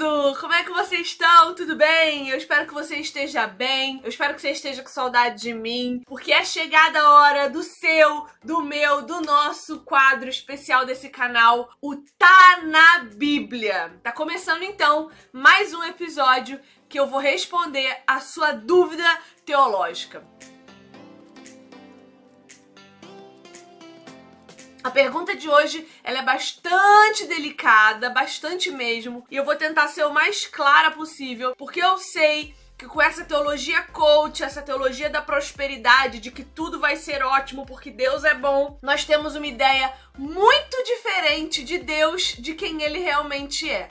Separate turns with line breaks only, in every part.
lindo! Como é que vocês estão? Tudo bem? Eu espero que você esteja bem. Eu espero que você esteja com saudade de mim, porque é chegada a hora do seu, do meu, do nosso quadro especial desse canal, o Tá na Bíblia. Tá começando então mais um episódio que eu vou responder a sua dúvida teológica. A pergunta de hoje ela é bastante delicada, bastante mesmo, e eu vou tentar ser o mais clara possível, porque eu sei que com essa teologia coach, essa teologia da prosperidade, de que tudo vai ser ótimo porque Deus é bom, nós temos uma ideia muito diferente de Deus, de quem ele realmente é.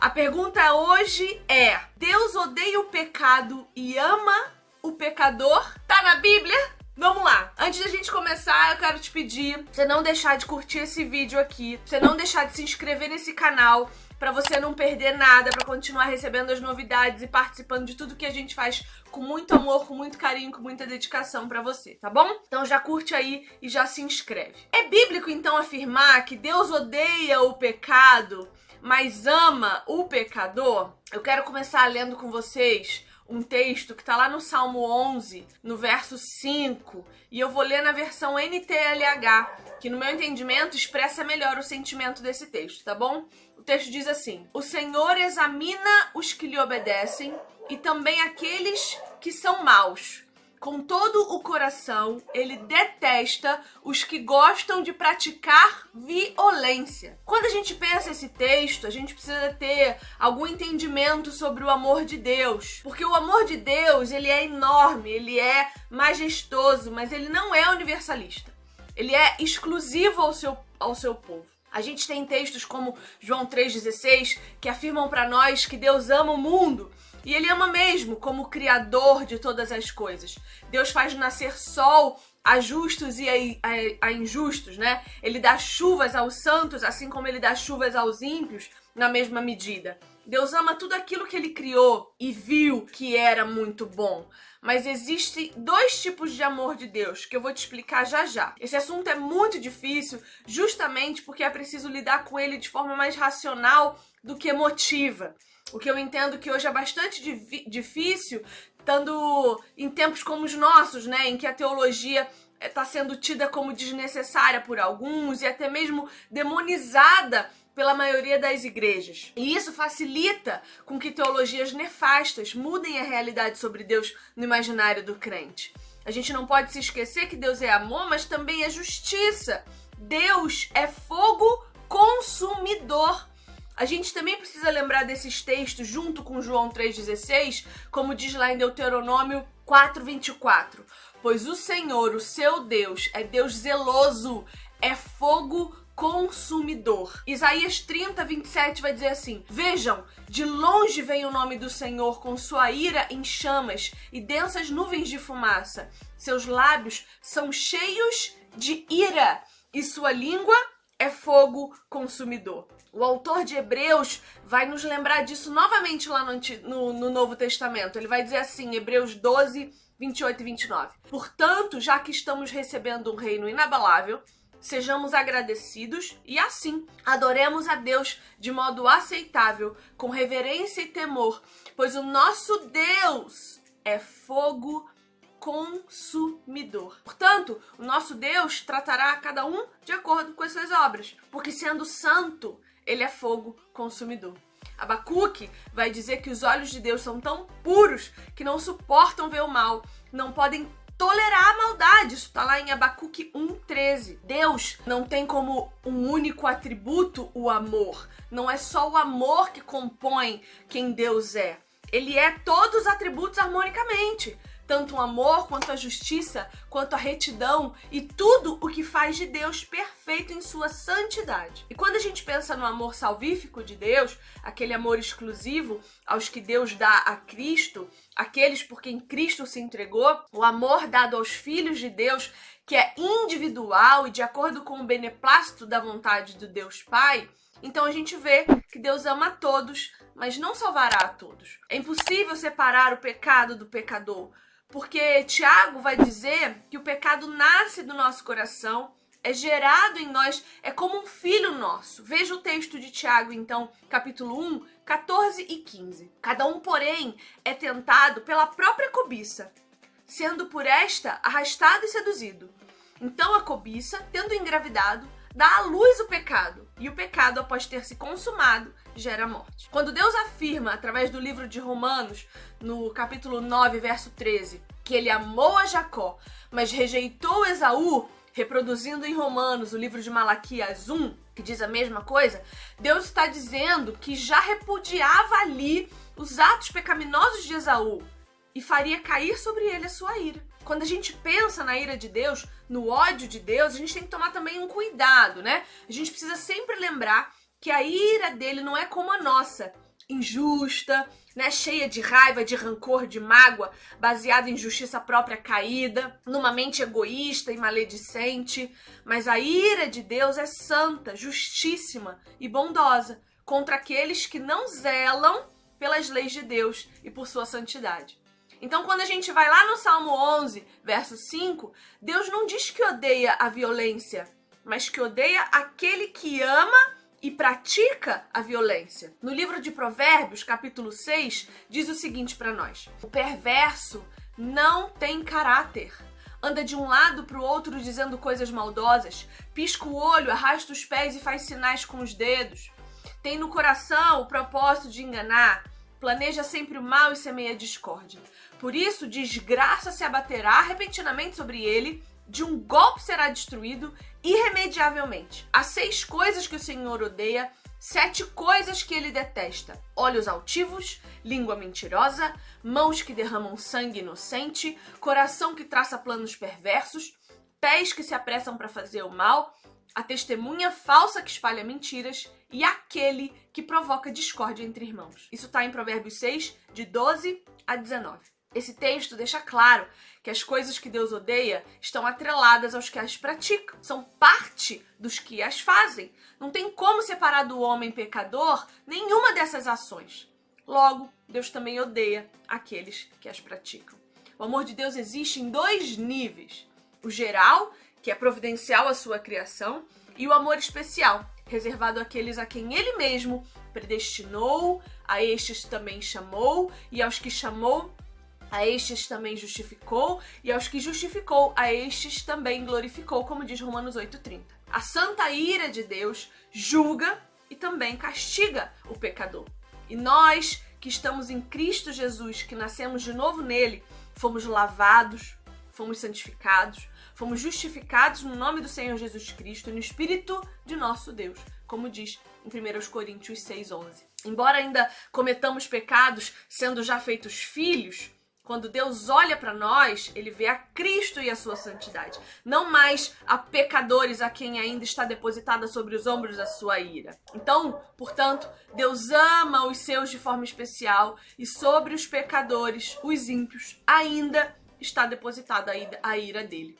A pergunta hoje é: Deus odeia o pecado e ama o pecador? Tá na Bíblia? Vamos lá. Antes da gente começar, eu quero te pedir pra você não deixar de curtir esse vídeo aqui, pra você não deixar de se inscrever nesse canal, para você não perder nada, para continuar recebendo as novidades e participando de tudo que a gente faz com muito amor, com muito carinho, com muita dedicação para você, tá bom? Então já curte aí e já se inscreve. É bíblico então afirmar que Deus odeia o pecado, mas ama o pecador? Eu quero começar lendo com vocês um texto que está lá no Salmo 11, no verso 5, e eu vou ler na versão NTLH, que no meu entendimento expressa melhor o sentimento desse texto, tá bom? O texto diz assim: O Senhor examina os que lhe obedecem e também aqueles que são maus com todo o coração, ele detesta os que gostam de praticar violência. Quando a gente pensa esse texto, a gente precisa ter algum entendimento sobre o amor de Deus, porque o amor de Deus, ele é enorme, ele é majestoso, mas ele não é universalista. Ele é exclusivo ao seu, ao seu povo. A gente tem textos como João 3,16 que afirmam para nós que Deus ama o mundo e ele ama mesmo como criador de todas as coisas. Deus faz nascer sol a justos e a, a, a, injustos, né? Ele dá chuvas aos santos, assim como ele dá chuvas aos ímpios, na mesma medida. Deus ama tudo aquilo que ele criou e viu que era muito bom. Mas existem dois tipos de amor de Deus que eu vou te explicar já já. Esse assunto é muito difícil, justamente porque é preciso lidar com ele de forma mais racional do que emotiva. O que eu entendo que hoje é bastante difícil, estando em tempos como os nossos, né, em que a teologia está sendo tida como desnecessária por alguns e até mesmo demonizada pela maioria das igrejas. E isso facilita com que teologias nefastas mudem a realidade sobre Deus no imaginário do crente. A gente não pode se esquecer que Deus é amor, mas também é justiça. Deus é fogo consumidor. A gente também precisa lembrar desses textos junto com João 3,16, como diz lá em Deuteronômio 4,24. Pois o Senhor, o seu Deus, é Deus zeloso, é fogo consumidor. Isaías 30, 27 vai dizer assim: Vejam, de longe vem o nome do Senhor com sua ira em chamas e densas nuvens de fumaça. Seus lábios são cheios de ira e sua língua é fogo consumidor. O autor de Hebreus vai nos lembrar disso novamente lá no, no, no, Novo Testamento. Ele vai dizer assim, Hebreus 12, 28 e 29. Portanto, já que estamos recebendo um reino inabalável, sejamos agradecidos e assim adoremos a Deus de modo aceitável, com reverência e temor, pois o nosso Deus é fogo consumidor. Portanto, o nosso Deus tratará cada um de acordo com as suas obras, porque sendo santo, ele é fogo consumidor. Abacuque vai dizer que os olhos de Deus são tão puros que não suportam ver o mal, não podem tolerar a maldade. Isso está lá em Abacuque 1,13. Deus não tem como um único atributo o amor. Não é só o amor que compõe quem Deus é. Ele é todos os atributos harmonicamente tanto o amor quanto a justiça, quanto a retidão e tudo o que faz de Deus perfeito em sua santidade. E quando a gente pensa no amor salvífico de Deus, aquele amor exclusivo aos que Deus dá a Cristo, aqueles por quem Cristo se entregou, o amor dado aos filhos de Deus, que é individual e de acordo com o beneplácito da vontade do Deus Pai, então a gente vê que Deus ama a todos, mas não salvará a todos. É impossível separar o pecado do pecador, porque Tiago vai dizer que o pecado nasce do nosso coração, é gerado em nós, é como um filho nosso. Veja o texto de Tiago, então, capítulo 1, 14 e 15. Cada um, porém, é tentado pela própria cobiça, sendo por esta arrastado e seduzido. Então a cobiça, tendo engravidado, dá à luz o pecado, e o pecado, após ter se consumado, gera morte. Quando Deus afirma, através do livro de Romanos, no capítulo 9, verso 13, que ele amou a Jacó, mas rejeitou Esaú, reproduzindo em Romanos o livro de Malaquias 1, que diz a mesma coisa, Deus está dizendo que já repudiava ali os atos pecaminosos de Esaú e faria cair sobre ele a sua ira. Quando a gente pensa na ira de Deus, no ódio de Deus, a gente tem que tomar também um cuidado, né? A gente precisa sempre lembrar que a ira dele não é como a nossa, injusta, né, cheia de raiva, de rancor, de mágoa, baseada em justiça própria caída, numa mente egoísta e maledicente, mas a ira de Deus é santa, justíssima e bondosa contra aqueles que não zelam pelas leis de Deus e por sua santidade. Então, quando a gente vai lá no Salmo 11, verso 5, Deus não diz que odeia a violência, mas que odeia aquele que ama e pratica a violência. No livro de Provérbios, capítulo 6, diz o seguinte para nós: O perverso não tem caráter. Anda de um lado para o outro dizendo coisas maldosas, pisca o olho, arrasta os pés e faz sinais com os dedos. Tem no coração o propósito de enganar, planeja sempre o mal e semeia discórdia. Por isso, desgraça se abaterá repentinamente sobre ele, de um golpe será destruído irremediavelmente. Há seis coisas que o Senhor odeia, sete coisas que ele detesta: olhos altivos, língua mentirosa, mãos que derramam sangue inocente, coração que traça planos perversos, pés que se apressam para fazer o mal, a testemunha falsa que espalha mentiras e aquele que provoca discórdia entre irmãos. Isso está em Provérbios 6, de 12 a 19. Esse texto deixa claro que as coisas que Deus odeia estão atreladas aos que as praticam, são parte dos que as fazem. Não tem como separar do homem pecador nenhuma dessas ações. Logo, Deus também odeia aqueles que as praticam. O amor de Deus existe em dois níveis: o geral, que é providencial à sua criação, e o amor especial, reservado àqueles a quem ele mesmo predestinou, a estes também chamou, e aos que chamou, a estes também justificou, e aos que justificou, a estes também glorificou, como diz Romanos 8,30. A santa ira de Deus julga e também castiga o pecador. E nós que estamos em Cristo Jesus, que nascemos de novo nele, fomos lavados, fomos santificados, fomos justificados no nome do Senhor Jesus Cristo no Espírito de nosso Deus, como diz em 1 Coríntios 6,11. Embora ainda cometamos pecados sendo já feitos filhos, quando Deus olha para nós, ele vê a Cristo e a sua santidade, não mais a pecadores a quem ainda está depositada sobre os ombros a sua ira. Então, portanto, Deus ama os seus de forma especial e sobre os pecadores, os ímpios, ainda está depositada a ira dele.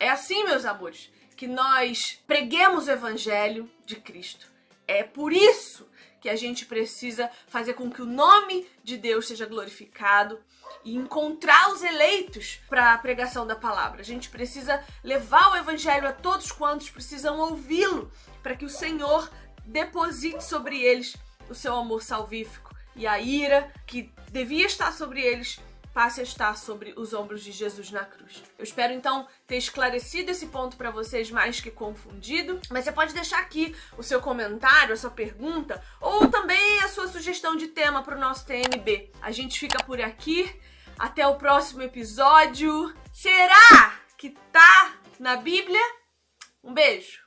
É assim, meus amores, que nós preguemos o evangelho de Cristo. É por isso que a gente precisa fazer com que o nome de Deus seja glorificado e encontrar os eleitos para a pregação da palavra. A gente precisa levar o evangelho a todos quantos precisam ouvi-lo, para que o Senhor deposite sobre eles o seu amor salvífico e a ira que devia estar sobre eles passe a estar sobre os ombros de Jesus na cruz. Eu espero então ter esclarecido esse ponto para vocês mais que confundido, mas você pode deixar aqui o seu comentário, a sua pergunta ou também a sua sugestão de tema para o nosso TNB. A gente fica por aqui. Até o próximo episódio. Será que tá na Bíblia? Um beijo.